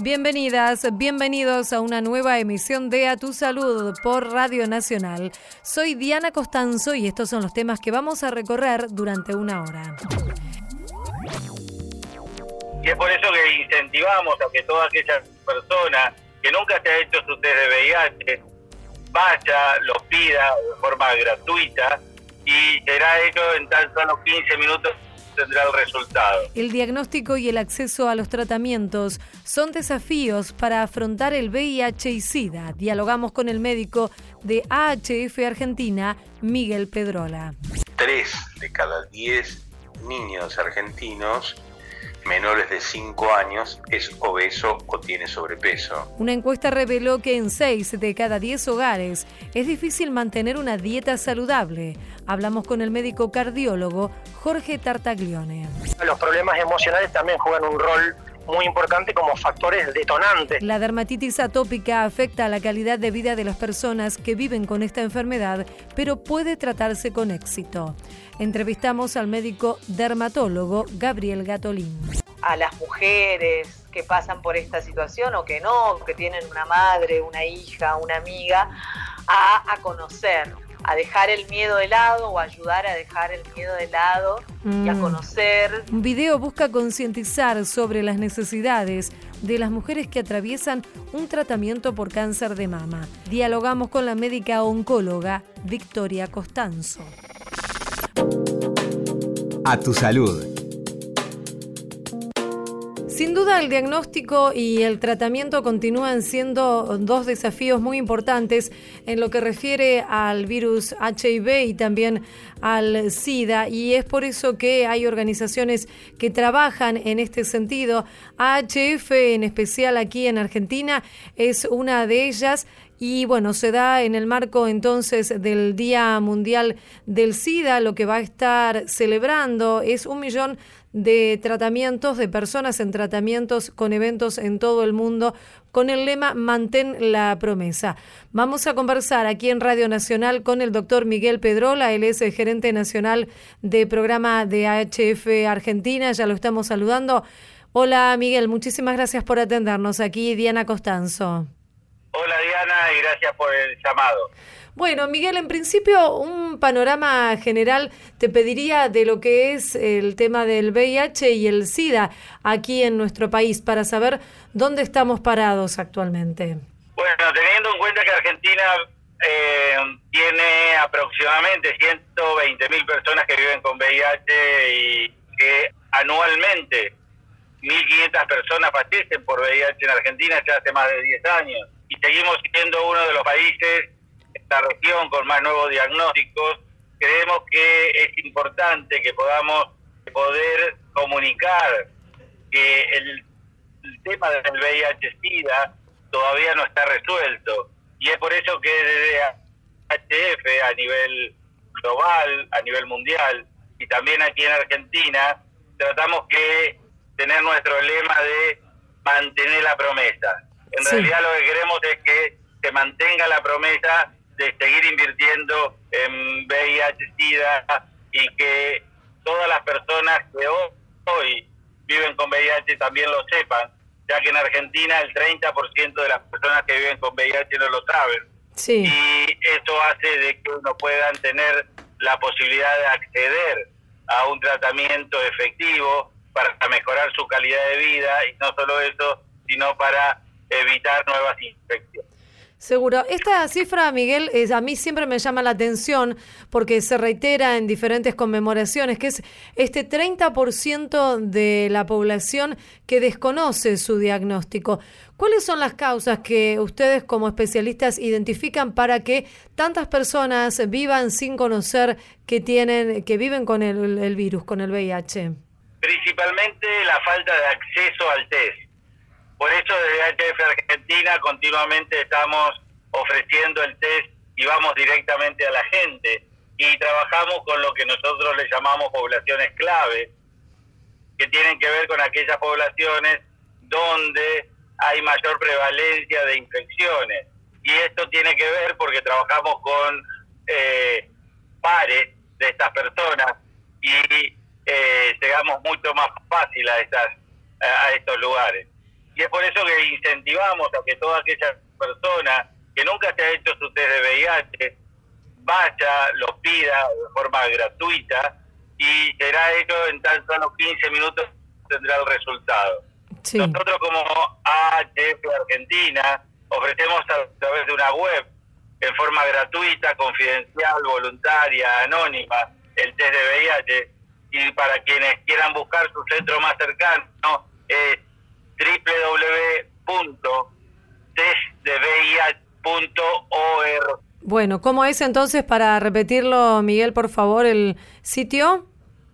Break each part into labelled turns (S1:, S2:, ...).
S1: Bienvenidas, bienvenidos a una nueva emisión de A Tu Salud por Radio Nacional. Soy Diana Costanzo y estos son los temas que vamos a recorrer durante una hora.
S2: Y es por eso que incentivamos a que toda aquella persona que nunca se ha hecho su test de VIH vaya, lo pida de forma gratuita y será hecho en tan solo 15 minutos tendrá el resultado.
S1: El diagnóstico y el acceso a los tratamientos son desafíos para afrontar el VIH y SIDA. Dialogamos con el médico de AHF Argentina, Miguel Pedrola.
S3: Tres de cada diez niños argentinos menores de 5 años es obeso o tiene sobrepeso.
S1: Una encuesta reveló que en 6 de cada 10 hogares es difícil mantener una dieta saludable. Hablamos con el médico cardiólogo Jorge Tartaglione.
S4: Los problemas emocionales también juegan un rol muy importante como factores detonantes.
S1: La dermatitis atópica afecta a la calidad de vida de las personas que viven con esta enfermedad, pero puede tratarse con éxito. Entrevistamos al médico dermatólogo Gabriel Gatolín.
S5: A las mujeres que pasan por esta situación o que no, que tienen una madre, una hija, una amiga, a, a conocer a dejar el miedo de lado o ayudar a dejar el miedo de lado y a mm. conocer.
S1: Un video busca concientizar sobre las necesidades de las mujeres que atraviesan un tratamiento por cáncer de mama. Dialogamos con la médica oncóloga Victoria Costanzo.
S6: A tu salud
S1: duda el diagnóstico y el tratamiento continúan siendo dos desafíos muy importantes en lo que refiere al virus HIV y también al SIDA y es por eso que hay organizaciones que trabajan en este sentido. AHF en especial aquí en Argentina es una de ellas y bueno, se da en el marco entonces del Día Mundial del SIDA, lo que va a estar celebrando es un millón de tratamientos, de personas en tratamientos con eventos en todo el mundo, con el lema Mantén la promesa. Vamos a conversar aquí en Radio Nacional con el doctor Miguel Pedrola, él es el gerente nacional de programa de AHF Argentina, ya lo estamos saludando. Hola Miguel, muchísimas gracias por atendernos aquí, Diana Costanzo.
S2: Y gracias por el llamado.
S1: Bueno, Miguel, en principio un panorama general te pediría de lo que es el tema del VIH y el SIDA aquí en nuestro país para saber dónde estamos parados actualmente.
S2: Bueno, teniendo en cuenta que Argentina eh, tiene aproximadamente 120 mil personas que viven con VIH y que anualmente 1.500 personas fallecen por VIH en Argentina ya hace más de 10 años y seguimos siendo uno de los países región con más nuevos diagnósticos, creemos que es importante que podamos poder comunicar que el, tema del VIH-Sida todavía no está resuelto. Y es por eso que desde HF a nivel global, a nivel mundial, y también aquí en Argentina, tratamos que tener nuestro lema de mantener la promesa. En realidad lo que queremos es que se mantenga la promesa de seguir invirtiendo en VIH-Sida y que todas las personas que hoy viven con VIH también lo sepan, ya que en Argentina el 30% de las personas que viven con VIH no lo saben.
S1: Sí.
S2: Y eso hace de que uno puedan tener la posibilidad de acceder a un tratamiento efectivo para mejorar su calidad de vida y no solo eso, sino para evitar nuevas infecciones.
S1: Seguro. Esta cifra, Miguel, a mí siempre me llama la atención porque se reitera en diferentes conmemoraciones, que es este 30% de la población que desconoce su diagnóstico. ¿Cuáles son las causas que ustedes como especialistas identifican para que tantas personas vivan sin conocer que tienen, que viven con el, el virus, con el VIH?
S2: Principalmente la falta de acceso al test por eso desde HF Argentina continuamente estamos ofreciendo el test y vamos directamente a la gente y trabajamos con lo que nosotros le llamamos poblaciones clave, que tienen que ver con aquellas poblaciones donde hay mayor prevalencia de infecciones. Y esto tiene que ver porque trabajamos con eh, pares de estas personas y eh, llegamos mucho más fácil a, estas, a estos lugares. Y es por eso que incentivamos a que toda aquella persona que nunca se ha hecho su test de VIH vaya, lo pida de forma gratuita y será hecho en tan solo 15 minutos tendrá el resultado. Nosotros como AHF Argentina ofrecemos a través de una web en forma gratuita, confidencial, voluntaria, anónima, el test de VIH y para quienes quieran buscar su centro más cercano es www.testdevih.org.
S1: Bueno, ¿cómo es entonces para repetirlo, Miguel, por favor, el sitio?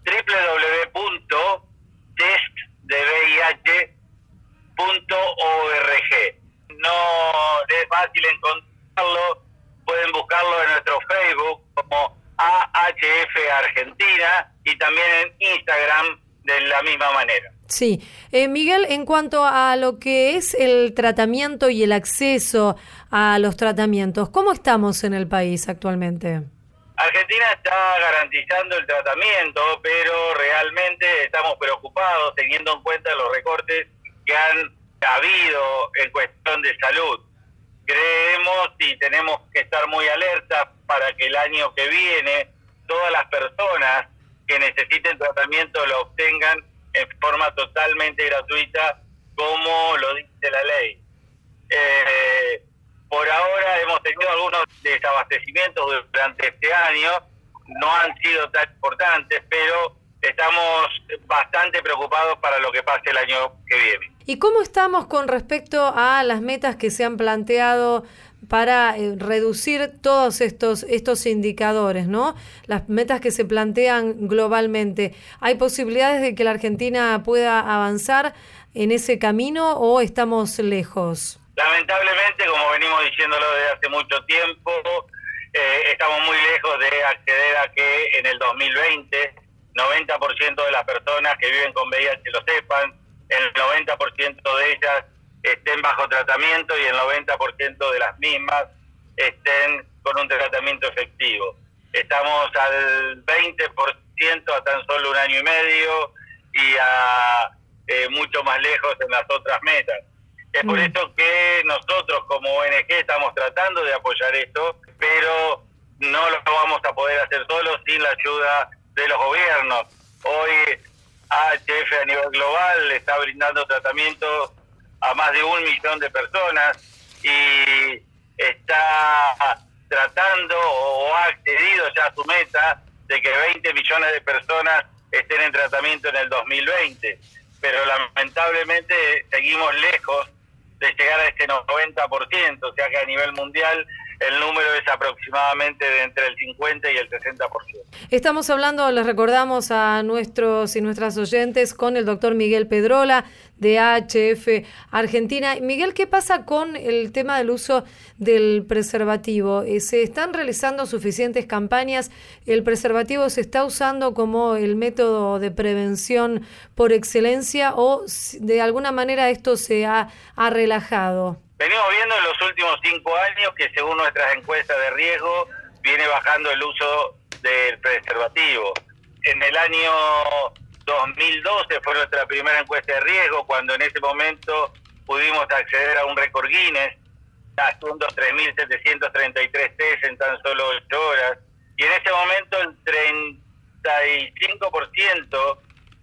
S2: www.testdevih.org. No es fácil encontrarlo, pueden buscarlo en nuestro Facebook como AHF Argentina y también en Instagram de la misma manera.
S1: Sí. Eh, Miguel, en cuanto a lo que es el tratamiento y el acceso a los tratamientos, ¿cómo estamos en el país actualmente?
S2: Argentina está garantizando el tratamiento, pero realmente estamos preocupados teniendo en cuenta los recortes que han habido en cuestión de salud. Creemos y tenemos que estar muy alerta para que el año que viene todas las personas que necesiten tratamiento lo obtengan en forma totalmente gratuita como lo dice la ley. Eh, por ahora hemos tenido algunos desabastecimientos durante este año, no han sido tan importantes, pero estamos bastante preocupados para lo que pase el año que viene.
S1: ¿Y cómo estamos con respecto a las metas que se han planteado para eh, reducir todos estos, estos indicadores, ¿no? Las metas que se plantean globalmente. ¿Hay posibilidades de que la Argentina pueda avanzar en ese camino o estamos lejos?
S2: Lamentablemente, como venimos diciéndolo desde hace mucho tiempo, eh, estamos muy lejos de acceder a que en el 2020 90% de las personas que viven con VIH lo sepan, el 90% de ellas estén bajo tratamiento y el 90% de las mismas estén con un tratamiento efectivo. Estamos al 20% a tan solo un año y medio y a eh, mucho más lejos en las otras metas. Es por mm. eso que nosotros como ONG estamos tratando de apoyar esto, pero no lo vamos a poder hacer solos sin la ayuda de los gobiernos. Hoy AHF a nivel global está brindando tratamiento a más de un millón de personas y está tratando o ha accedido ya a su meta de que 20 millones de personas estén en tratamiento en el 2020. Pero lamentablemente seguimos lejos de llegar a este 90%, o sea que a nivel mundial el número es aproximadamente de entre el 50 y el 60%.
S1: Estamos hablando, les recordamos a nuestros y nuestras oyentes, con el doctor Miguel Pedrola de AHF Argentina. Miguel, ¿qué pasa con el tema del uso del preservativo? Eh, ¿Se están realizando suficientes campañas? ¿El preservativo se está usando como el método de prevención por excelencia o de alguna manera esto se ha, ha relajado?
S2: Venimos viendo en los últimos cinco años que según nuestras encuestas de riesgo viene bajando el uso del preservativo. En el año 2012 fue nuestra primera encuesta de riesgo, cuando en ese momento pudimos acceder a un récord Guinness, haciendo 3.733 test en tan solo 8 horas. Y en ese momento el 35%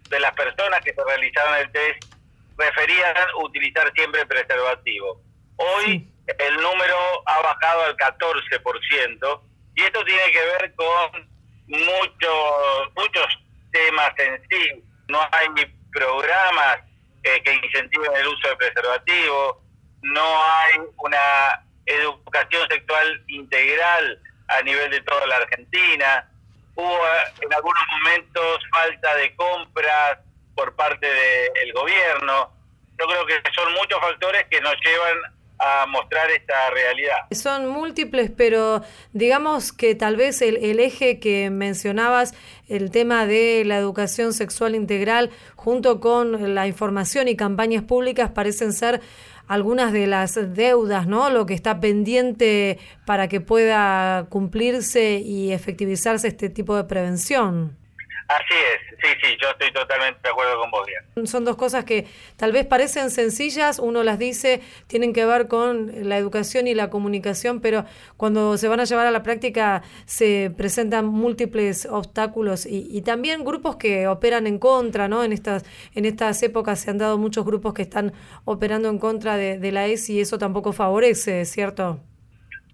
S2: de las personas que se realizaron el test preferían utilizar siempre preservativo. Hoy el número ha bajado al 14% y esto tiene que ver con muchos muchos temas en sí. No hay programas eh, que incentiven el uso de preservativo, no hay una educación sexual integral a nivel de toda la Argentina. Hubo en algunos momentos falta de compras por parte del gobierno. Yo creo que son muchos factores que nos llevan a mostrar esta realidad.
S1: Son múltiples, pero digamos que tal vez el, el, eje que mencionabas, el tema de la educación sexual integral, junto con la información y campañas públicas, parecen ser algunas de las deudas, ¿no? Lo que está pendiente para que pueda cumplirse y efectivizarse este tipo de prevención.
S2: Así es, sí, sí, yo estoy totalmente de acuerdo con vos, Diana.
S1: Son dos cosas que tal vez parecen sencillas, uno las dice, tienen que ver con la educación y la comunicación, pero cuando se van a llevar a la práctica se presentan múltiples obstáculos y, y también grupos que operan en contra, ¿no? En estas, en estas épocas se han dado muchos grupos que están operando en contra de, de la ESI y eso tampoco favorece, ¿cierto?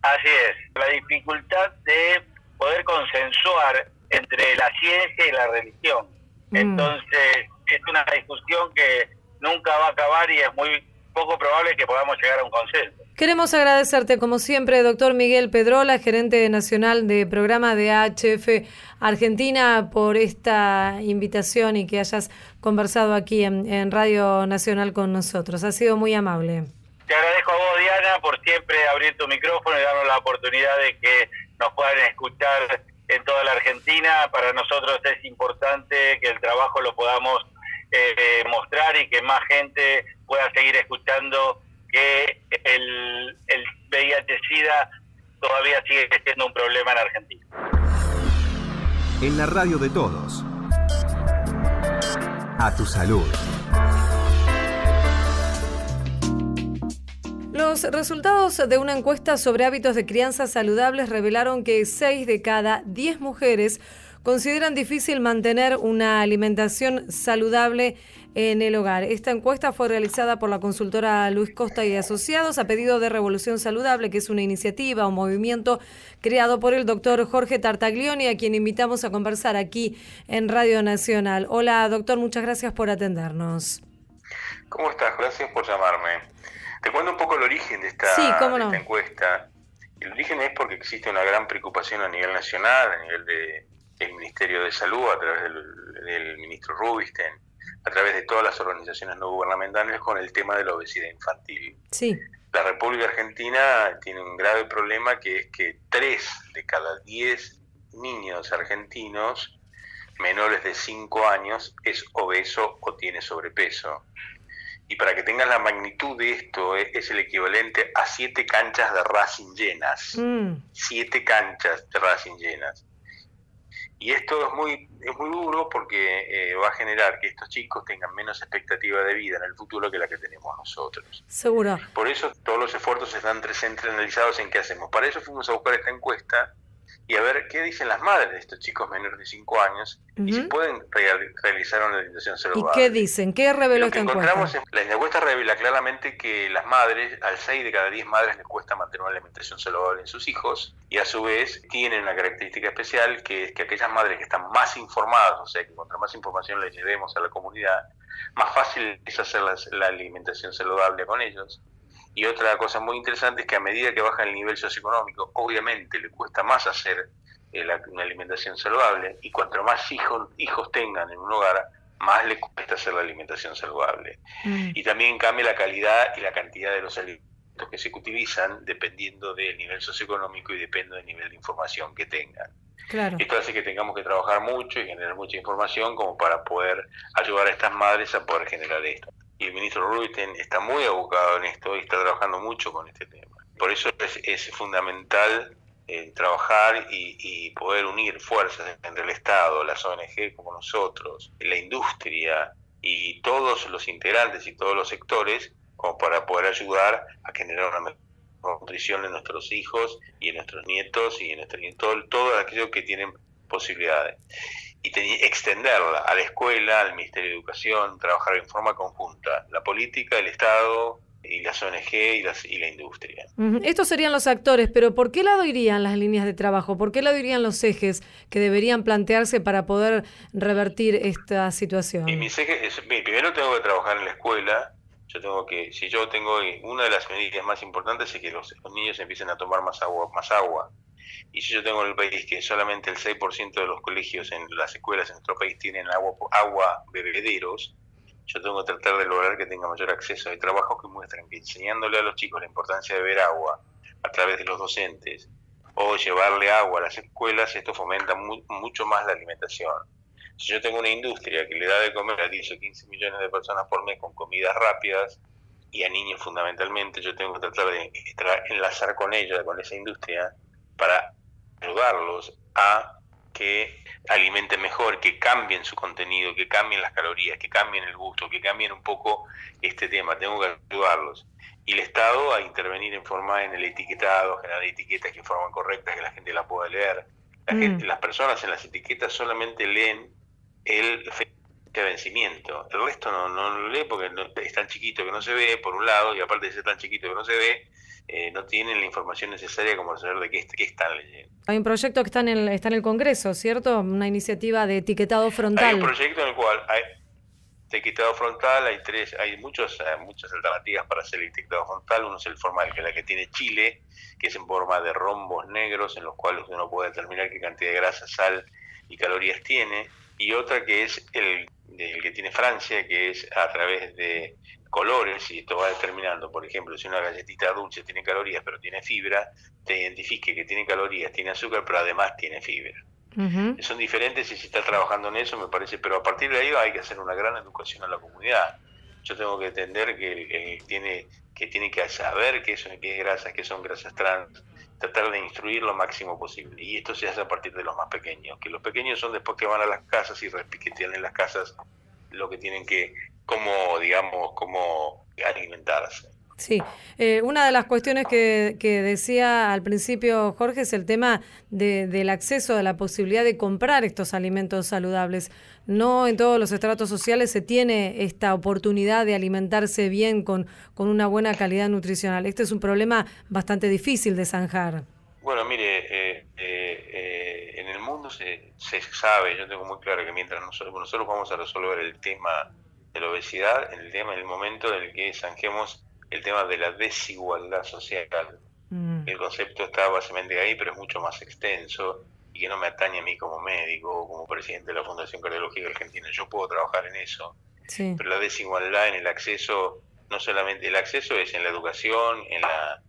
S2: Así es, la dificultad de poder consensuar entre la ciencia y la religión.
S1: Mm.
S2: Entonces, es una discusión que nunca va a acabar y es muy poco probable que podamos llegar a un consenso.
S1: Queremos agradecerte, como siempre, doctor Miguel Pedrola, gerente nacional de programa de AHF Argentina, por esta invitación y que hayas conversado aquí en, en Radio Nacional con nosotros. Ha sido muy amable.
S2: Te agradezco a vos, Diana, por siempre abrir tu micrófono y darnos la oportunidad de que nos puedan escuchar en toda la Argentina. Para nosotros es importante que el trabajo lo podamos eh, mostrar y que más gente pueda seguir escuchando que el, el VIH-Sida todavía sigue siendo un problema en Argentina.
S6: En la radio de todos. A tu salud.
S1: Los resultados de una encuesta sobre hábitos de crianza saludables revelaron que 6 de cada 10 mujeres consideran difícil mantener una alimentación saludable en el hogar. Esta encuesta fue realizada por la consultora Luis Costa y Asociados a pedido de Revolución Saludable, que es una iniciativa o movimiento creado por el doctor Jorge Tartaglioni, a quien invitamos a conversar aquí en Radio Nacional. Hola, doctor, muchas gracias por atendernos.
S3: ¿Cómo estás? Gracias por llamarme. Te cuento un poco el origen de esta,
S1: Sí,
S3: de
S1: no.
S3: esta encuesta. El origen es porque existe una gran preocupación a nivel nacional, a nivel de- del Ministerio de Salud, a través del, del ministro Rubinstein, a través de todas las organizaciones no gubernamentales con el tema de la obesidad infantil.
S1: Sí,
S3: La República Argentina tiene un grave problema que es que 3 de cada 10 niños argentinos menores de 5 años es obeso o tiene sobrepeso. Y para que tengan la magnitud de esto, eh, es el equivalente a 7 canchas de Racing llenas.
S1: Mm,
S3: Siete canchas de Racing llenas. Y esto es muy, es muy duro porque eh, va a generar que estos chicos tengan menos expectativa de vida en el futuro que la que tenemos nosotros.
S1: seguro.
S3: Por eso todos los esfuerzos están centralizados en qué hacemos. Para eso fuimos a buscar esta encuesta y a ver qué dicen las madres de estos chicos menores de 5 años y si pueden real- realizar una alimentación
S1: ¿Y
S3: saludable.
S1: qué dicen? ¿Qué reveló esta
S3: encontramos
S1: encuesta?
S3: es, la encuesta revela claramente que las madres, al 6 de cada 10 madres les cuesta mantener una alimentación saludable en sus hijos y a su vez tienen una característica especial que es que aquellas madres que están más informadas, o sea que contra más información les llevemos a la comunidad, más fácil es hacer la alimentación saludable con ellos. Y otra cosa muy interesante es que a medida que baja el nivel socioeconómico, obviamente le cuesta más hacer eh, la- una alimentación saludable y cuanto más hijos, hijos tengan en un hogar, más le cuesta hacer la alimentación saludable.
S1: Mm,
S3: Y también cambia la calidad y la cantidad de los alimentos que se utilizan dependiendo del nivel socioeconómico y depende del nivel de información que tengan.
S1: claro.
S3: Esto hace que tengamos que trabajar mucho y generar mucha información como para poder ayudar a estas madres a poder generar esto. Y el ministro Rubinstein está muy abocado en esto y está trabajando mucho con este tema. Por eso es, es fundamental eh, trabajar y, y poder unir fuerzas entre el Estado, las ONG como nosotros, la industria y todos los integrantes y todos los sectores como para poder ayudar a generar una mejor nutrición en nuestros hijos y en nuestros nietos y en nuestro, en todo, todos aquellos que tienen posibilidades. Y te- extenderla a la escuela, al Ministerio de Educación, trabajar en forma conjunta, la política, el Estado y las ONG y, las, y la industria.
S1: Estos serían los actores, pero ¿por qué lado irían las líneas de trabajo? ¿Por qué lado irían los ejes que deberían plantearse para poder revertir esta situación?
S3: Y mis ejes primero tengo que trabajar en la escuela. Yo tengo que, si yo tengo una de las medidas más importantes es que los, los niños empiecen a tomar más agua, más agua. Y si yo tengo en el país que solamente el 6% de los colegios en las escuelas en nuestro país tienen agua, agua bebederos, yo tengo que tratar de lograr que tenga mayor acceso. Hay trabajos que muestran que enseñándole a los chicos la importancia de beber agua a través de los docentes o llevarle agua a las escuelas, esto fomenta mu- mucho más la alimentación. Si yo tengo una industria que le da de comer a 10 o 15 millones de personas por mes con comidas rápidas y a niños fundamentalmente, yo tengo que tratar de enlazar con ella, con esa industria, para ayudarlos a que alimenten mejor, que cambien su contenido, que cambien las calorías, que cambien el gusto, que cambien un poco este tema. Tengo que ayudarlos. Y el Estado a intervenir en forma en el etiquetado, generar etiquetas que forman correctas, que la gente las pueda leer. La gente, las personas en las etiquetas solamente leen el de vencimiento. El resto no, no lo lee porque es tan chiquito que no se ve, por un lado, y aparte de ser tan chiquito que no se ve, eh, no tienen la información necesaria como saber de qué, qué, están leyendo.
S1: Hay un proyecto que está en, el, está en el Congreso, ¿cierto? Una iniciativa de etiquetado frontal.
S3: Hay un proyecto en el cual hay etiquetado frontal, hay tres, hay muchos, eh, muchas alternativas para hacer el etiquetado frontal. Uno es el formal, que es la que tiene Chile, que es en forma de rombos negros, en los cuales uno puede determinar qué cantidad de grasa, sal y calorías tiene. Y otra que es el el que tiene Francia, que es a través de colores, y esto va determinando, por ejemplo, si una galletita dulce tiene calorías pero tiene fibra, te identifique que tiene calorías, tiene azúcar, pero además tiene fibra. Son diferentes y se está trabajando en eso, me parece, pero a partir de ahí hay que hacer una gran educación a la comunidad. Yo tengo que entender que, tiene, que tiene que saber qué, son, qué es grasas, qué son grasas trans, tratar de instruir lo máximo posible. Y esto se hace a partir de los más pequeños, que los pequeños son después que van a las casas y repiquetean en las casas lo que tienen que, como, digamos, cómo alimentarse.
S1: Sí, eh, una de las cuestiones que, que, decía al principio Jorge es el tema de, del acceso, de la posibilidad de comprar estos alimentos saludables. No en todos los estratos sociales se tiene esta oportunidad de alimentarse bien con, con una buena calidad nutricional. Este es un problema bastante difícil de zanjar.
S3: Bueno, mire, eh, eh, en el mundo se, se sabe, yo tengo muy claro que mientras nosotros, nosotros vamos a resolver el tema de la obesidad, en el tema, en el momento en el que zanjemos el tema de la desigualdad social. Mm. El concepto está básicamente ahí, pero es mucho más extenso y que no me atañe a mí como médico o como presidente de la Fundación Cardiológica Argentina. Yo puedo trabajar en eso, pero la desigualdad en el acceso, no solamente el acceso es en la educación, en la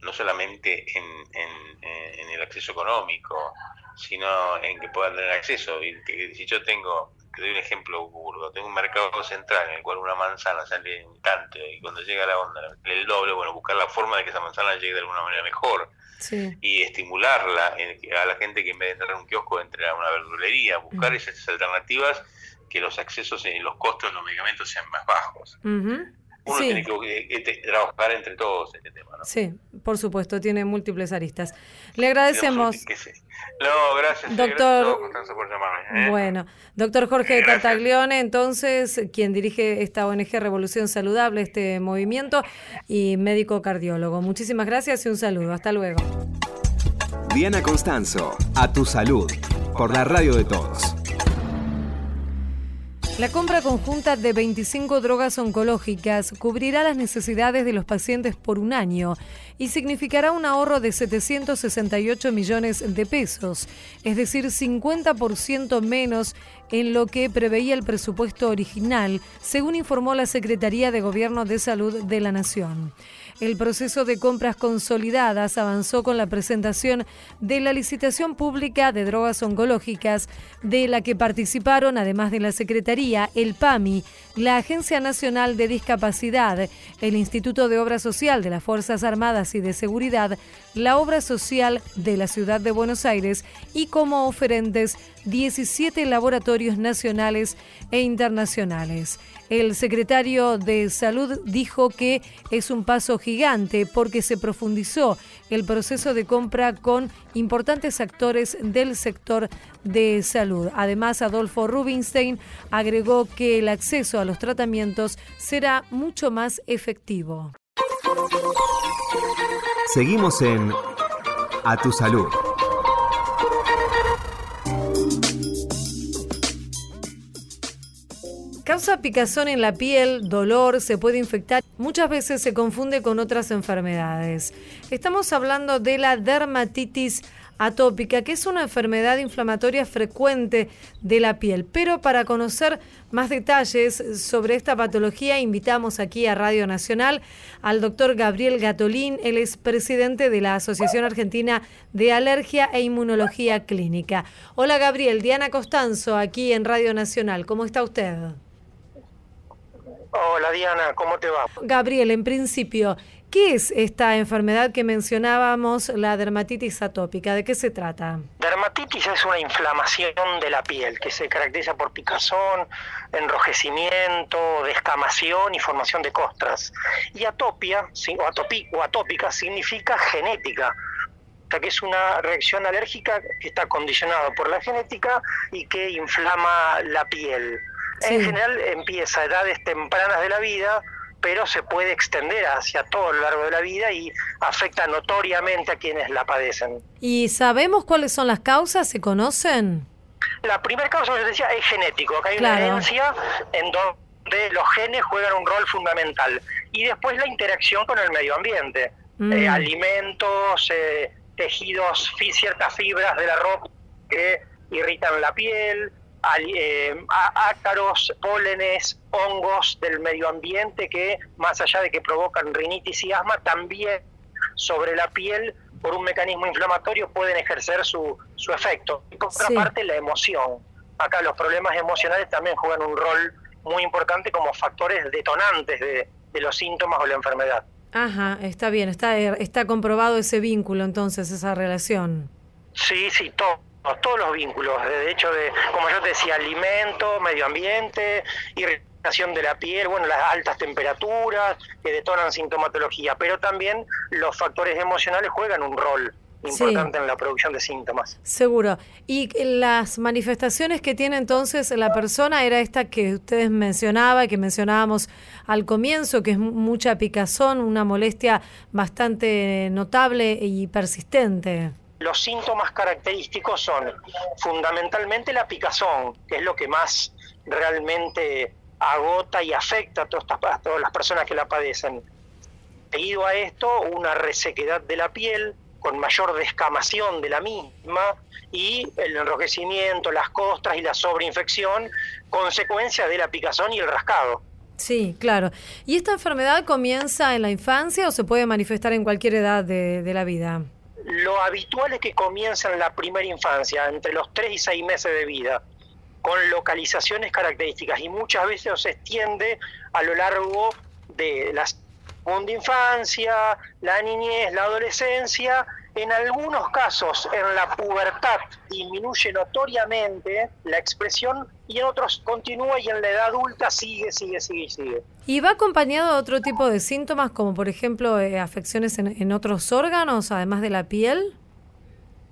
S3: no solamente en, en, el acceso económico, sino en que puedan tener acceso. Y que si yo tengo te doy un ejemplo burdo, tengo un mercado central en el cual una manzana sale un tanto y cuando llega la onda el doble, bueno, buscar la forma de que esa manzana llegue de alguna manera mejor y estimularla a la gente que en vez de entrar a un kiosco entre a una verdulería, buscar esas alternativas que los accesos y los costos de los medicamentos sean más bajos uno tiene que, trabajar entre todos este tema. ¿no?
S1: Sí, por supuesto, tiene múltiples aristas. Le agradecemos.
S3: No, gracias.
S1: Doctor. por llamarme, ¿eh? Bueno, doctor Jorge Tartaglione, entonces, quien dirige esta ONG Revolución Saludable, este movimiento, y médico cardiólogo. Muchísimas gracias y un saludo. Hasta luego.
S6: Diana Constanzo, a tu salud, por la radio de todos.
S1: La compra conjunta de 25 drogas oncológicas cubrirá las necesidades de los pacientes por un año y significará un ahorro de 768 millones de pesos, es decir, 50% menos en lo que preveía el presupuesto original, según informó la Secretaría de Gobierno de Salud de la Nación. El proceso de compras consolidadas avanzó con la presentación de la licitación pública de drogas oncológicas, de la que participaron, además de la Secretaría, el PAMI, la Agencia Nacional de Discapacidad, el Instituto de Obra Social de las Fuerzas Armadas y de Seguridad, la Obra Social de la Ciudad de Buenos Aires y como oferentes 17 laboratorios nacionales e internacionales. El secretario de Salud dijo que es un paso gigante porque se profundizó el proceso de compra con importantes actores del sector de salud. Además, Adolfo Rubinstein agregó que el acceso a los tratamientos será mucho más efectivo.
S6: Seguimos en A Tu Salud.
S1: Causa picazón en la piel, dolor, se puede infectar. Muchas veces se confunde con otras enfermedades. Estamos hablando de la dermatitis atópica, que es una enfermedad inflamatoria frecuente de la piel. Pero para conocer más detalles sobre esta patología, invitamos aquí a Radio Nacional al doctor Gabriel Gatolín. Él es presidente de la Asociación Argentina de Alergia e Inmunología Clínica. Hola Gabriel, Diana Costanzo, aquí en Radio Nacional. ¿Cómo está usted?
S4: Hola Diana, ¿cómo te va?
S1: Gabriel, en principio, ¿Qué es esta enfermedad que mencionábamos, la dermatitis atópica? ¿De qué se trata?
S4: Dermatitis es una inflamación de la piel que se caracteriza por picazón, enrojecimiento, descamación y formación de costras. Y atopia o, o atópica significa genética que es una reacción alérgica que está condicionada por la genética y que inflama la piel. En general empieza a edades tempranas de la vida, pero se puede extender hacia todo lo largo de la vida y afecta notoriamente a quienes la padecen.
S1: ¿Y sabemos cuáles son las causas? ¿Se conocen?
S4: La primera causa, como yo decía, es genético. Acá hay una herencia en donde los genes juegan un rol fundamental. Y después la interacción con el medio ambiente. Mm. Eh, alimentos, eh, tejidos, ciertas fibras de la ropa que irritan la piel, ácaros, pólenes, hongos del medio ambiente que, más allá de que provocan rinitis y asma, también sobre la piel, por un mecanismo inflamatorio, pueden ejercer su, su efecto. Y por otra parte, la emoción. Acá los problemas emocionales también juegan un rol muy importante como factores detonantes de, de los síntomas o la enfermedad.
S1: Ajá, está bien, está, está comprobado ese vínculo entonces, esa relación.
S4: Sí, sí, todo todos los vínculos, de hecho, de, como yo te decía, alimento, medio ambiente, irritación de la piel, bueno, las altas temperaturas que detonan sintomatología, pero también los factores emocionales juegan un rol importante en la producción de síntomas.
S1: Seguro. Y las manifestaciones que tiene entonces la persona era esta que ustedes mencionaba, que mencionábamos al comienzo, que es mucha picazón, una molestia bastante notable y persistente.
S4: Los síntomas característicos son fundamentalmente la picazón, que es lo que más realmente agota y afecta a todas, las personas que la padecen. Seguido a esto, una resequedad de la piel con mayor descamación de la misma y el enrojecimiento, las costras y la sobreinfección, consecuencia de la picazón y el rascado.
S1: Sí, claro. ¿Y esta enfermedad comienza en la infancia o se puede manifestar en cualquier edad de, de la vida?
S4: Lo habitual es que comienza en la primera infancia, entre los 3 y 6 meses de vida, con localizaciones características y muchas veces se extiende a lo largo de la segunda infancia, la niñez, la adolescencia en algunos casos, en la pubertad disminuye notoriamente la expresión y en otros continúa y en la edad adulta sigue, sigue, sigue, sigue.
S1: ¿Y va acompañado de otro tipo de síntomas como por ejemplo eh, afecciones en, en otros órganos, además de la piel?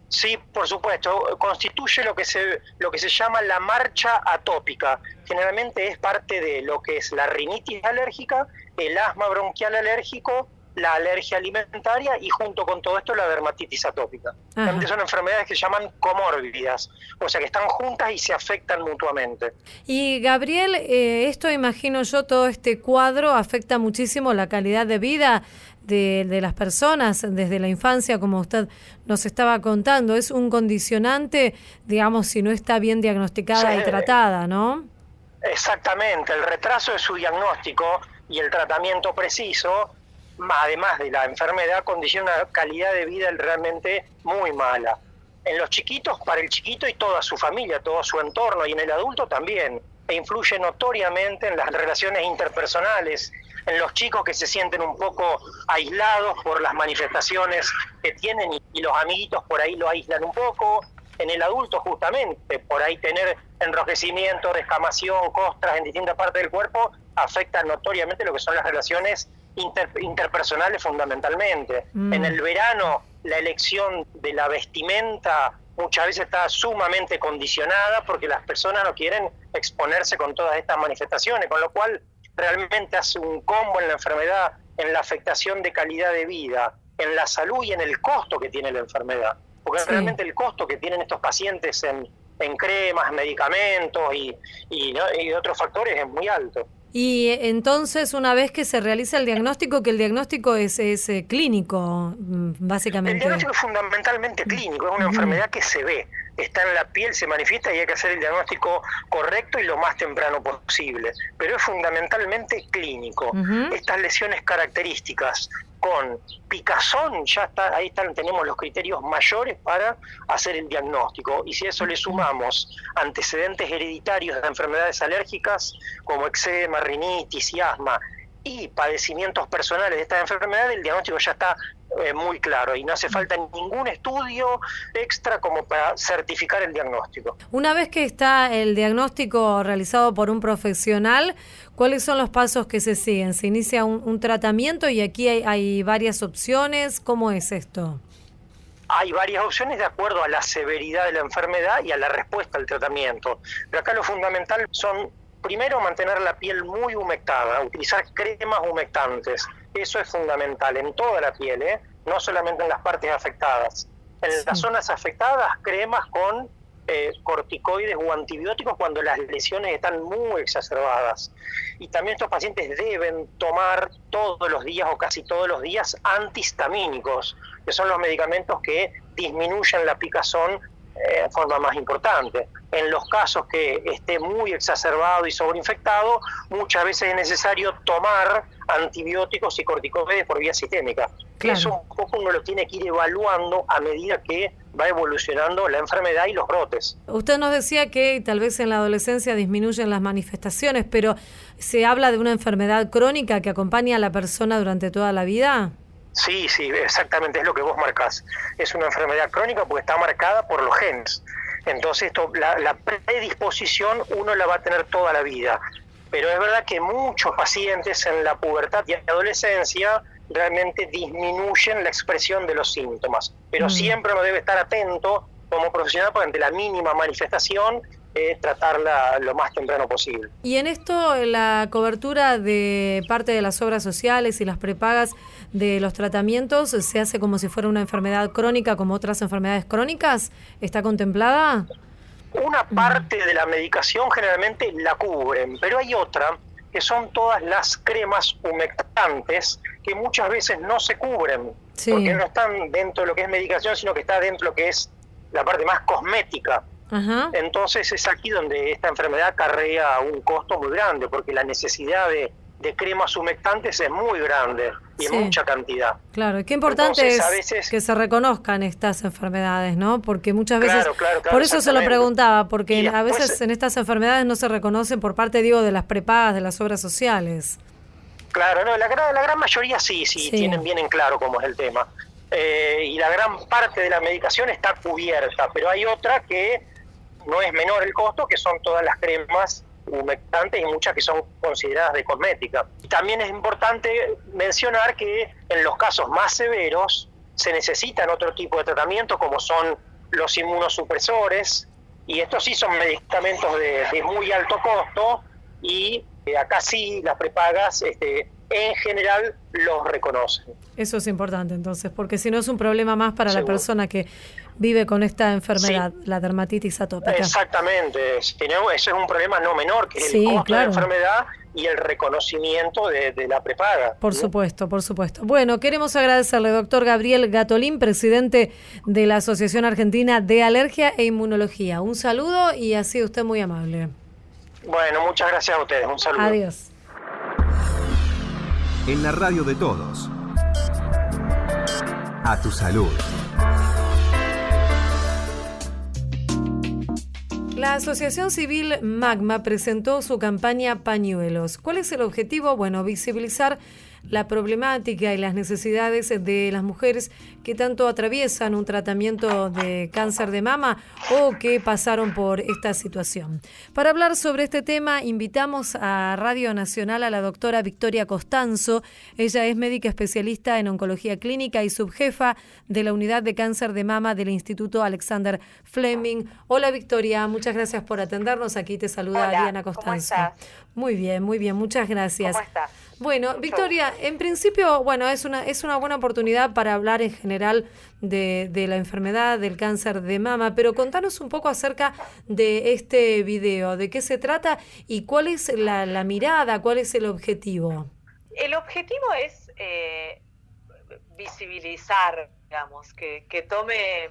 S4: Sí, por supuesto, constituye lo que se lo que se llama la marcha atópica. Generalmente es parte de lo que es la rinitis alérgica, el asma bronquial alérgico la alergia alimentaria y junto con todo esto la dermatitis atópica. También son enfermedades que se llaman comórbidas, o sea que están juntas y se afectan mutuamente.
S1: Y Gabriel, eh, esto imagino yo, todo este cuadro afecta muchísimo la calidad de vida de, de, las personas desde la infancia, como usted nos estaba contando. Es un condicionante, digamos, si no está bien diagnosticada y tratada, ¿no?
S4: Exactamente, el retraso de su diagnóstico y el tratamiento preciso además de la enfermedad, condiciona una calidad de vida realmente muy mala. En los chiquitos, para el chiquito y toda su familia, todo su entorno, y en el adulto también. E influye notoriamente en las relaciones interpersonales, en los chicos que se sienten un poco aislados por las manifestaciones que tienen y, los amiguitos por ahí lo aíslan un poco. En el adulto justamente, por ahí tener enrojecimiento, descamación, costras en distintas partes del cuerpo, afecta notoriamente lo que son las relaciones interpersonales fundamentalmente. Mm. En el verano la elección de la vestimenta muchas veces está sumamente condicionada porque las personas no quieren exponerse con todas estas manifestaciones, con lo cual realmente hace un combo en la enfermedad, en la afectación de calidad de vida, en la salud y en el costo que tiene la enfermedad. Porque realmente el costo que tienen estos pacientes en, en cremas, medicamentos y, y, y otros factores es muy alto.
S1: Y entonces, una vez que se realiza el diagnóstico, que el diagnóstico es, es eh, clínico, mm, básicamente. El
S4: diagnóstico es fundamentalmente clínico, es una enfermedad que se ve, está en la piel, se manifiesta y hay que hacer el diagnóstico correcto y lo más temprano posible. Pero es fundamentalmente clínico. Estas lesiones características con picazón, ya está, ahí están, tenemos los criterios mayores para hacer el diagnóstico. Y si a eso le sumamos antecedentes hereditarios de enfermedades alérgicas como eczema, rinitis y asma, y padecimientos personales de esta enfermedad, el diagnóstico ya está eh, muy claro y no hace falta ningún estudio extra como para certificar el diagnóstico.
S1: Una vez que está el diagnóstico realizado por un profesional, ¿cuáles son los pasos que se siguen? ¿Se inicia un, tratamiento y aquí hay, varias opciones? ¿Cómo es esto?
S4: hay varias opciones de acuerdo a la severidad de la enfermedad y a la respuesta al tratamiento. Pero acá lo fundamental son Primero, mantener la piel muy humectada, utilizar cremas humectantes. Eso es fundamental en toda la piel, ¿eh? no solamente en las partes afectadas. En las zonas afectadas, cremas con eh, corticoides o antibióticos cuando las lesiones están muy exacerbadas. Y también estos pacientes deben tomar todos los días o casi todos los días antihistamínicos, que son los medicamentos que disminuyen la picazón eh, de forma más importante. En los casos que esté muy exacerbado y sobreinfectado, muchas veces es necesario tomar antibióticos y corticoides por vía sistémica. Eso un poco uno lo tiene que ir evaluando a medida que va evolucionando la enfermedad y los brotes.
S1: Usted nos decía que tal vez en la adolescencia disminuyen las manifestaciones, pero ¿se habla de una enfermedad crónica que acompaña a la persona durante toda la vida?
S4: Sí, sí, exactamente, es lo que vos marcás. Es una enfermedad crónica porque está marcada por los genes. Entonces, esto, la, predisposición uno la va a tener toda la vida. Pero es verdad que muchos pacientes en la pubertad y adolescencia realmente disminuyen la expresión de los síntomas. Pero mm. siempre uno debe estar atento como profesional porque ante la mínima manifestación es tratarla lo más temprano posible.
S1: Y en esto, la cobertura de parte de las obras sociales y las prepagas de los tratamientos se hace como si fuera una enfermedad crónica, como otras enfermedades crónicas, ¿está contemplada?
S4: Una parte de la medicación generalmente la cubren, pero hay otra que son todas las cremas humectantes que muchas veces no se cubren, porque no están dentro de lo que es medicación, sino que está dentro de lo que es la parte más cosmética. Entonces es aquí donde esta enfermedad acarrea un costo muy grande, porque la necesidad de, cremas humectantes es muy grande y en mucha cantidad.
S1: Claro, y qué importante es que se reconozcan estas enfermedades, ¿no? Porque muchas veces, por eso se lo preguntaba, porque a veces en estas enfermedades no se reconocen por parte, digo, de las prepagas, de las obras sociales.
S4: Claro, no, la, la gran mayoría sí, sí, tienen bien en claro cómo es el tema. Eh, y la gran parte de la medicación está cubierta, pero hay otra que no es menor el costo, que son todas las cremas humectantes y muchas que son consideradas de cosmética. También es importante mencionar que en los casos más severos se necesitan otro tipo de tratamiento como son los inmunosupresores y estos sí son medicamentos de, muy alto costo y eh, acá sí las prepagas este, en general los reconocen.
S1: Eso es importante entonces, porque si no es un problema más para la persona que vive con esta enfermedad, la dermatitis atópica.
S4: Exactamente, eso es un problema no menor, que es el costo de la enfermedad y el reconocimiento de, la prepaga.
S1: Por supuesto, por supuesto. Bueno, queremos agradecerle, doctor Gabriel Gatolín, presidente de la Asociación Argentina de Alergia e Inmunología. Un saludo y ha sido usted muy amable.
S4: Bueno, muchas gracias a ustedes. Un saludo.
S1: Adiós.
S6: En la radio de todos. A tu salud.
S1: La Asociación Civil Magma presentó su campaña Pañuelos. ¿Cuál es el objetivo? Bueno, visibilizar la problemática y las necesidades de las mujeres que tanto atraviesan un tratamiento de cáncer de mama o que pasaron por esta situación. Para hablar sobre este tema, invitamos a Radio Nacional a la doctora Victoria Costanzo. Ella es médica especialista en oncología clínica y subjefa de la unidad de cáncer de mama del Instituto Alexander Fleming. Hola Victoria, muchas gracias por atendernos. Aquí te saluda Diana Costanzo. Muy bien, muy bien, muchas gracias.
S5: ¿Cómo estás?
S1: Bueno, Victoria, en principio, bueno, es una, es una buena oportunidad para hablar en general de, de, la enfermedad del cáncer de mama, pero contanos un poco acerca de este video, de qué se trata y cuál es la, la mirada, cuál es el objetivo.
S5: El objetivo es eh, visibilizar, digamos, que, que tome,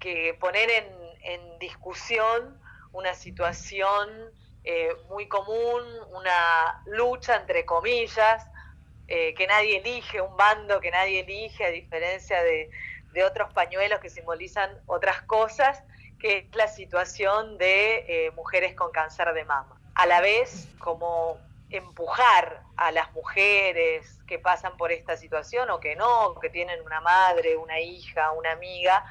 S5: que poner en, en discusión una situación eh, muy común, una lucha entre comillas, eh, que nadie elige, un bando que nadie elige, a diferencia de, otros pañuelos que simbolizan otras cosas, que es la situación de eh, mujeres con cáncer de mama. A la vez, como empujar a las mujeres que pasan por esta situación o que no, que tienen una madre, una hija, una amiga,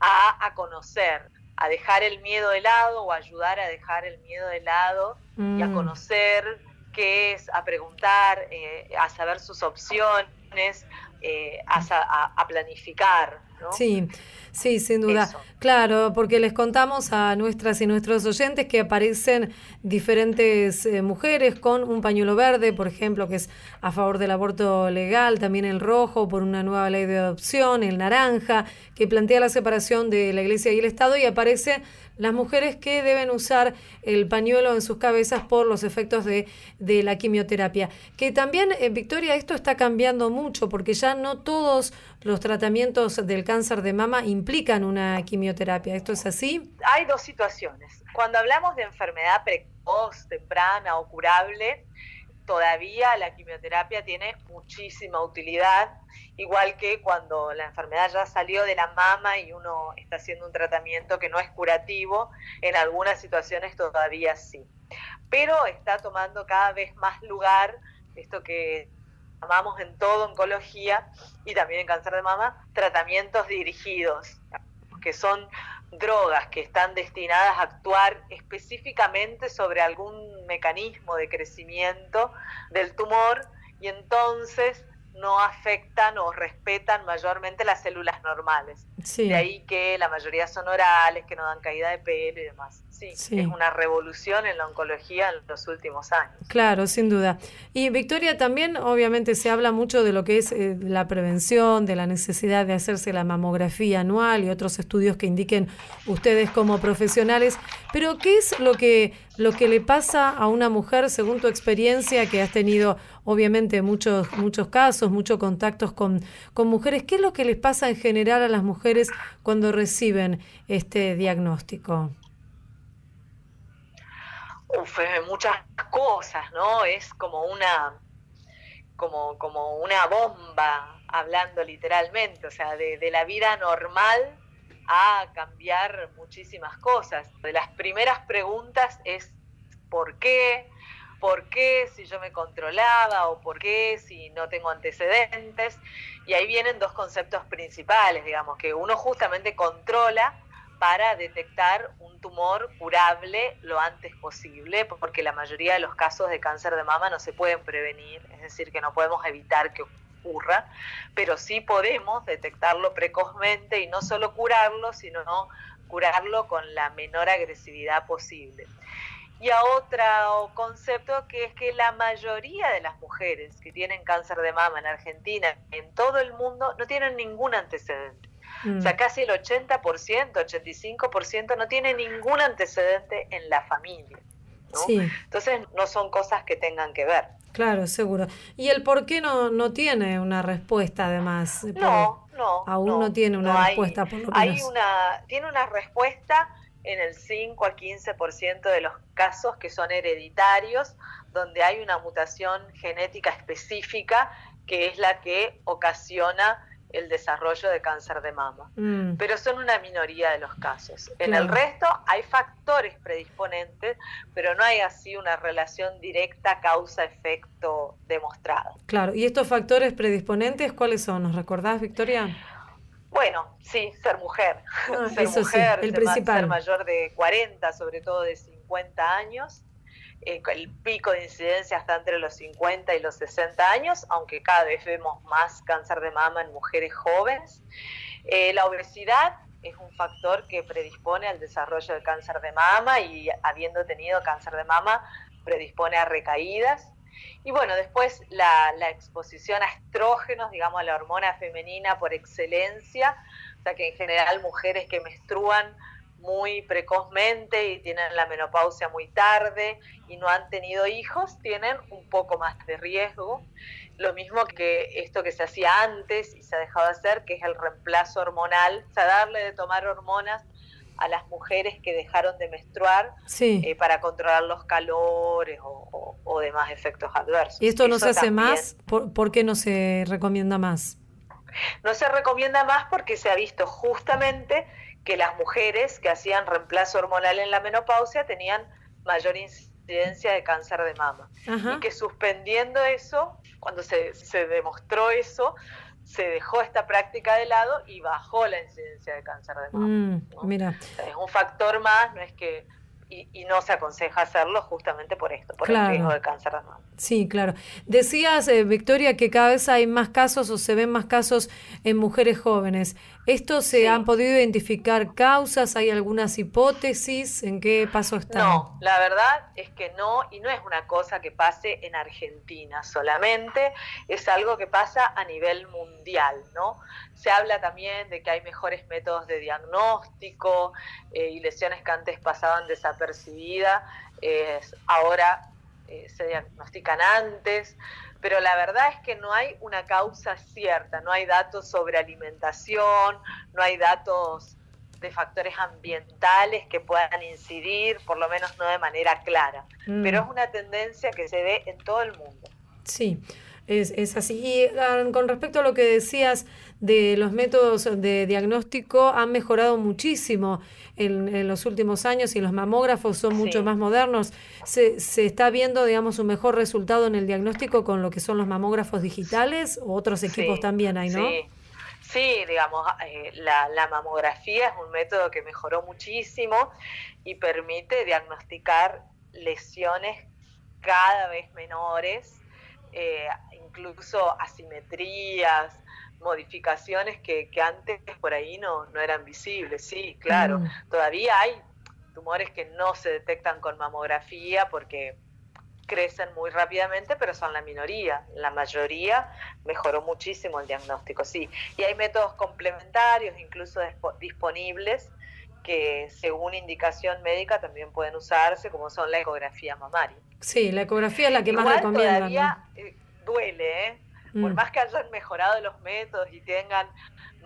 S5: a, conocer, a dejar el miedo de lado o ayudar a dejar el miedo de lado y a mm. conocer qué es, a preguntar, eh, a saber sus opciones, eh, a, planificar. ¿no?
S1: Sí, sí, sin duda. Claro, porque les contamos a nuestras y nuestros oyentes que aparecen diferentes eh, mujeres con un pañuelo verde, por ejemplo, que es a favor del aborto legal, también el rojo por una nueva ley de adopción, el naranja, que plantea la separación de la Iglesia y el Estado, y aparece las mujeres que deben usar el pañuelo en sus cabezas por los efectos de, de la quimioterapia. Que también, eh, Victoria, esto está cambiando mucho porque ya no todos los tratamientos del cáncer de mama implican una quimioterapia. ¿Esto es así?
S5: Hay dos situaciones. Cuando hablamos de enfermedad precoz, temprana o curable, todavía la quimioterapia tiene muchísima utilidad, igual que cuando la enfermedad ya salió de la mama y uno está haciendo un tratamiento que no es curativo, en algunas situaciones todavía sí. Pero está tomando cada vez más lugar esto que llamamos en todo oncología y también en cáncer de mama, tratamientos dirigidos, que son drogas que están destinadas a actuar específicamente sobre algún mecanismo de crecimiento del tumor y entonces no afectan o respetan mayormente las células normales. De ahí que la mayoría son orales, que no dan caída de pelo y demás. Sí, es una revolución en la oncología en los últimos años.
S1: Claro, sin duda. Y Victoria, también obviamente se habla mucho de lo que es eh, la prevención, de la necesidad de hacerse la mamografía anual y otros estudios que indiquen ustedes como profesionales. Pero, ¿qué es lo que, lo que le pasa a una mujer, según tu experiencia, que has tenido obviamente muchos, muchos casos, muchos contactos con, con mujeres? ¿Qué es lo que les pasa en general a las mujeres cuando reciben este diagnóstico?
S5: Muchas cosas, ¿no? Es como una, como, como una bomba, hablando literalmente, o sea, de, de la vida normal a cambiar muchísimas cosas. De las primeras preguntas es ¿por qué? ¿Por qué si yo me controlaba o por qué si no tengo antecedentes? Y ahí vienen dos conceptos principales, digamos, que uno justamente controla para detectar un tumor curable lo antes posible, porque la mayoría de los casos de cáncer de mama no se pueden prevenir, es decir, que no podemos evitar que ocurra, pero sí podemos detectarlo precozmente y no solo curarlo, sino curarlo con la menor agresividad posible. Y a otro concepto que es que la mayoría de las mujeres que tienen cáncer de mama en Argentina, en todo el mundo, no tienen ningún antecedente. O sea, mm. casi el 80%, 85% no tiene ningún antecedente en la familia. Entonces no son cosas que tengan que ver.
S1: Claro, seguro. ¿Y el por qué no, no tiene una respuesta además?
S5: No, no.
S1: Aún no, tiene una respuesta, por lo
S5: hay Una, tiene una respuesta en el 5 al 15% de los casos que son hereditarios, donde hay una mutación genética específica que es la que ocasiona el desarrollo de cáncer de mama, mm. pero son una minoría de los casos. En el resto hay factores predisponentes, pero no hay así una relación directa causa-efecto demostrada.
S1: Claro, ¿y estos factores predisponentes cuáles son? ¿Nos recordás, Victoria?
S5: Bueno, sí, ser mujer. Ah, ser mujer, el principal. ser mayor de 40, sobre todo de 50 años, eh, el pico de incidencia está entre los 50 y los 60 años, aunque cada vez vemos más cáncer de mama en mujeres jóvenes. Eh, la obesidad es un factor que predispone al desarrollo de cáncer de mama y habiendo tenido cáncer de mama predispone a recaídas. Y bueno, después la, la exposición a estrógenos, digamos, a la hormona femenina por excelencia, o sea que en general mujeres que menstruan muy precozmente y tienen la menopausia muy tarde y no han tenido hijos, tienen un poco más de riesgo. Lo mismo que esto que se hacía antes y se ha dejado de hacer, que es el reemplazo hormonal, o sea, darle de tomar hormonas a las mujeres que dejaron de menstruar eh, para controlar los calores o, demás efectos adversos.
S1: ¿Y esto no se hace más? ¿Por qué no se recomienda más?
S5: No se recomienda más porque se ha visto justamente que las mujeres que hacían reemplazo hormonal en la menopausia tenían mayor incidencia de cáncer de mama. Y que suspendiendo eso, cuando se, se demostró eso, se dejó esta práctica de lado y bajó la incidencia de cáncer de mama. Mm,
S1: mira.
S5: es un factor más, no es que y, no se aconseja hacerlo justamente por esto, por el riesgo de cáncer de mama.
S1: Sí, claro. Decías, eh, Victoria, que cada vez hay más casos o se ven más casos en mujeres jóvenes. ¿Esto se han podido identificar causas? ¿Hay algunas hipótesis? ¿En qué paso están?
S5: No, la verdad es que no, y no es una cosa que pase en Argentina solamente, es algo que pasa a nivel mundial, ¿no? Se habla también de que hay mejores métodos de diagnóstico eh, y lesiones que antes pasaban desapercibidas, ahora eh, se diagnostican antes pero la verdad es que no hay una causa cierta, no hay datos sobre alimentación, no hay datos de factores ambientales que puedan incidir, por lo menos no de manera clara, mm. pero es una tendencia que se ve en todo el mundo.
S1: Sí, es, es así. Y ah, con respecto a lo que decías de los métodos de diagnóstico, han mejorado muchísimo en, los últimos años y los mamógrafos son mucho más modernos. Se, ¿Se está viendo, digamos, un mejor resultado en el diagnóstico con lo que son los mamógrafos digitales o otros equipos también hay, no?
S5: Sí. Sí, digamos, eh, la, la, mamografía es un método que mejoró muchísimo y permite diagnosticar lesiones cada vez menores eh, incluso asimetrías, modificaciones que, antes por ahí no, no eran visibles. Sí, claro, mm. todavía hay tumores que no se detectan con mamografía porque crecen muy rápidamente, pero son la minoría. La mayoría mejoró muchísimo el diagnóstico, sí. Y hay métodos complementarios, incluso disponibles, que según indicación médica también pueden usarse, como son la ecografía mamaria.
S1: Sí, la ecografía es la que más recomiendan.
S5: Todavía eh, duele, ¿eh? Por mm. más que hayan mejorado los métodos y tengan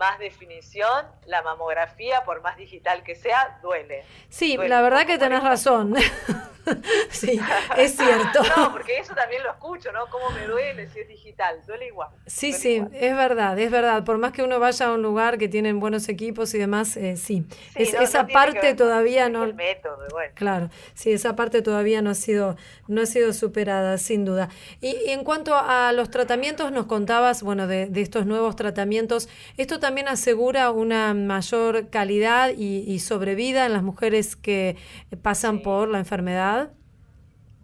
S5: más definición, la mamografía, por más digital que sea, duele.
S1: Sí, la verdad que tenés razón. sí, es cierto.
S5: No, porque eso también lo escucho, ¿no? ¿Cómo me duele si es digital? Duele igual.
S1: Sí, sí, es verdad, es verdad. Por más que uno vaya a un lugar que tienen buenos equipos y demás, eh, sí. esa parte todavía no.
S5: El método, bueno.
S1: Claro, sí, esa parte todavía no ha sido, no ha sido superada, sin duda. Y, en cuanto a los tratamientos, nos contabas, bueno, de, de estos nuevos tratamientos, esto también también asegura una mayor calidad y, sobrevida en las mujeres que pasan por la enfermedad?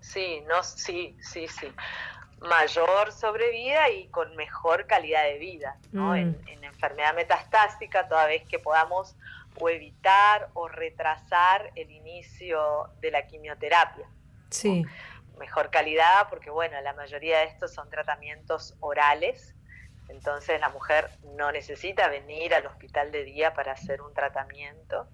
S5: Sí, no, sí, sí, sí. Mayor sobrevida y con mejor calidad de vida, ¿no? Mm. En, enfermedad metastásica, toda vez que podamos o evitar o retrasar el inicio de la quimioterapia.
S1: Sí.
S5: Mejor calidad, porque bueno, la mayoría de estos son tratamientos orales entonces la mujer no necesita venir al hospital de día para hacer un tratamiento.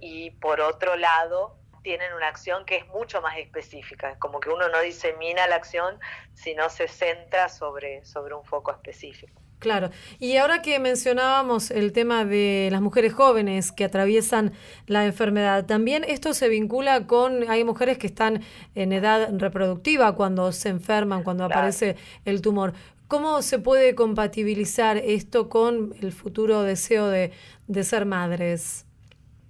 S5: Y por otro lado, tienen una acción que es mucho más específica, como que uno no disemina la acción, sino se centra sobre, sobre un foco específico.
S1: Claro, y ahora que mencionábamos el tema de las mujeres jóvenes que atraviesan la enfermedad, también esto se vincula con, hay mujeres que están en edad reproductiva cuando se enferman, cuando aparece el tumor. ¿Cómo se puede compatibilizar esto con el futuro deseo de, ser madres?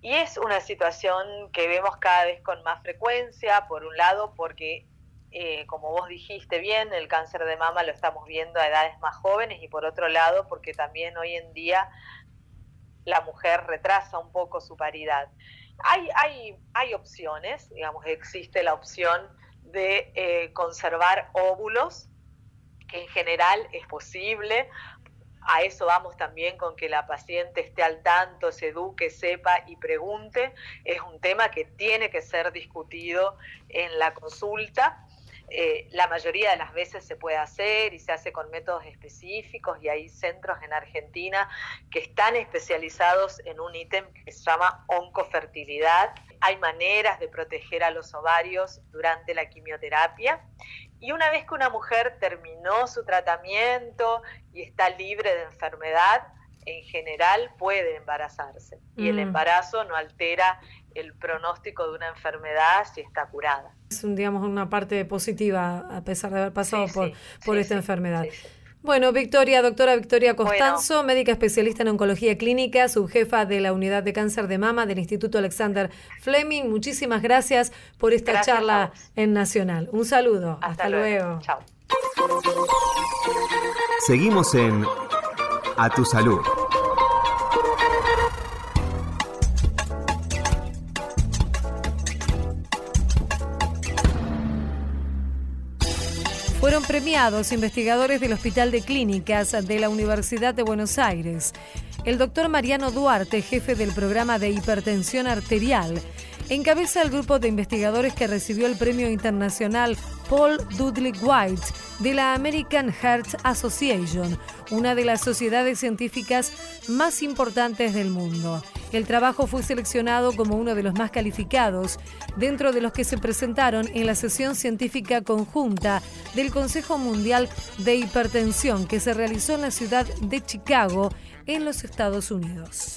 S5: Y es una situación que vemos cada vez con más frecuencia, por un lado porque, eh, como vos dijiste bien, el cáncer de mama lo estamos viendo a edades más jóvenes y por otro lado porque también hoy en día la mujer retrasa un poco su paridad. Hay, hay, hay opciones, digamos, existe la opción de eh, conservar óvulos que en general es posible. A eso vamos también con que la paciente esté al tanto, se eduque, sepa y pregunte. Es un tema que tiene que ser discutido en la consulta. Eh, la mayoría de las veces se puede hacer y se hace con métodos específicos y hay centros en Argentina que están especializados en un ítem que se llama oncofertilidad. Hay maneras de proteger a los ovarios durante la quimioterapia y una vez que una mujer terminó su tratamiento y está libre de enfermedad, en general puede embarazarse. Y el mm. embarazo no altera el pronóstico de una enfermedad si está curada.
S1: Es un, digamos, una parte positiva a pesar de haber pasado por, por esta enfermedad. Bueno, Victoria, doctora Victoria Costanzo, médica especialista en oncología clínica, subjefa de la unidad de cáncer de mama del Instituto Alexander Fleming. Muchísimas gracias por esta charla en Nacional. Un saludo. Hasta, luego.
S5: Chao.
S6: Seguimos en A Tu Salud.
S1: Premiados investigadores del Hospital de Clínicas de la Universidad de Buenos Aires. El doctor Mariano Duarte, jefe del programa de hipertensión arterial, encabeza el grupo de investigadores que recibió el premio internacional Paul Dudley White de la American Heart Association, una de las sociedades científicas más importantes del mundo. El trabajo fue seleccionado como uno de los más calificados dentro de los que se presentaron en la sesión científica conjunta del Consejo Mundial de Hipertensión que se realizó en la ciudad de Chicago, en los Estados Unidos.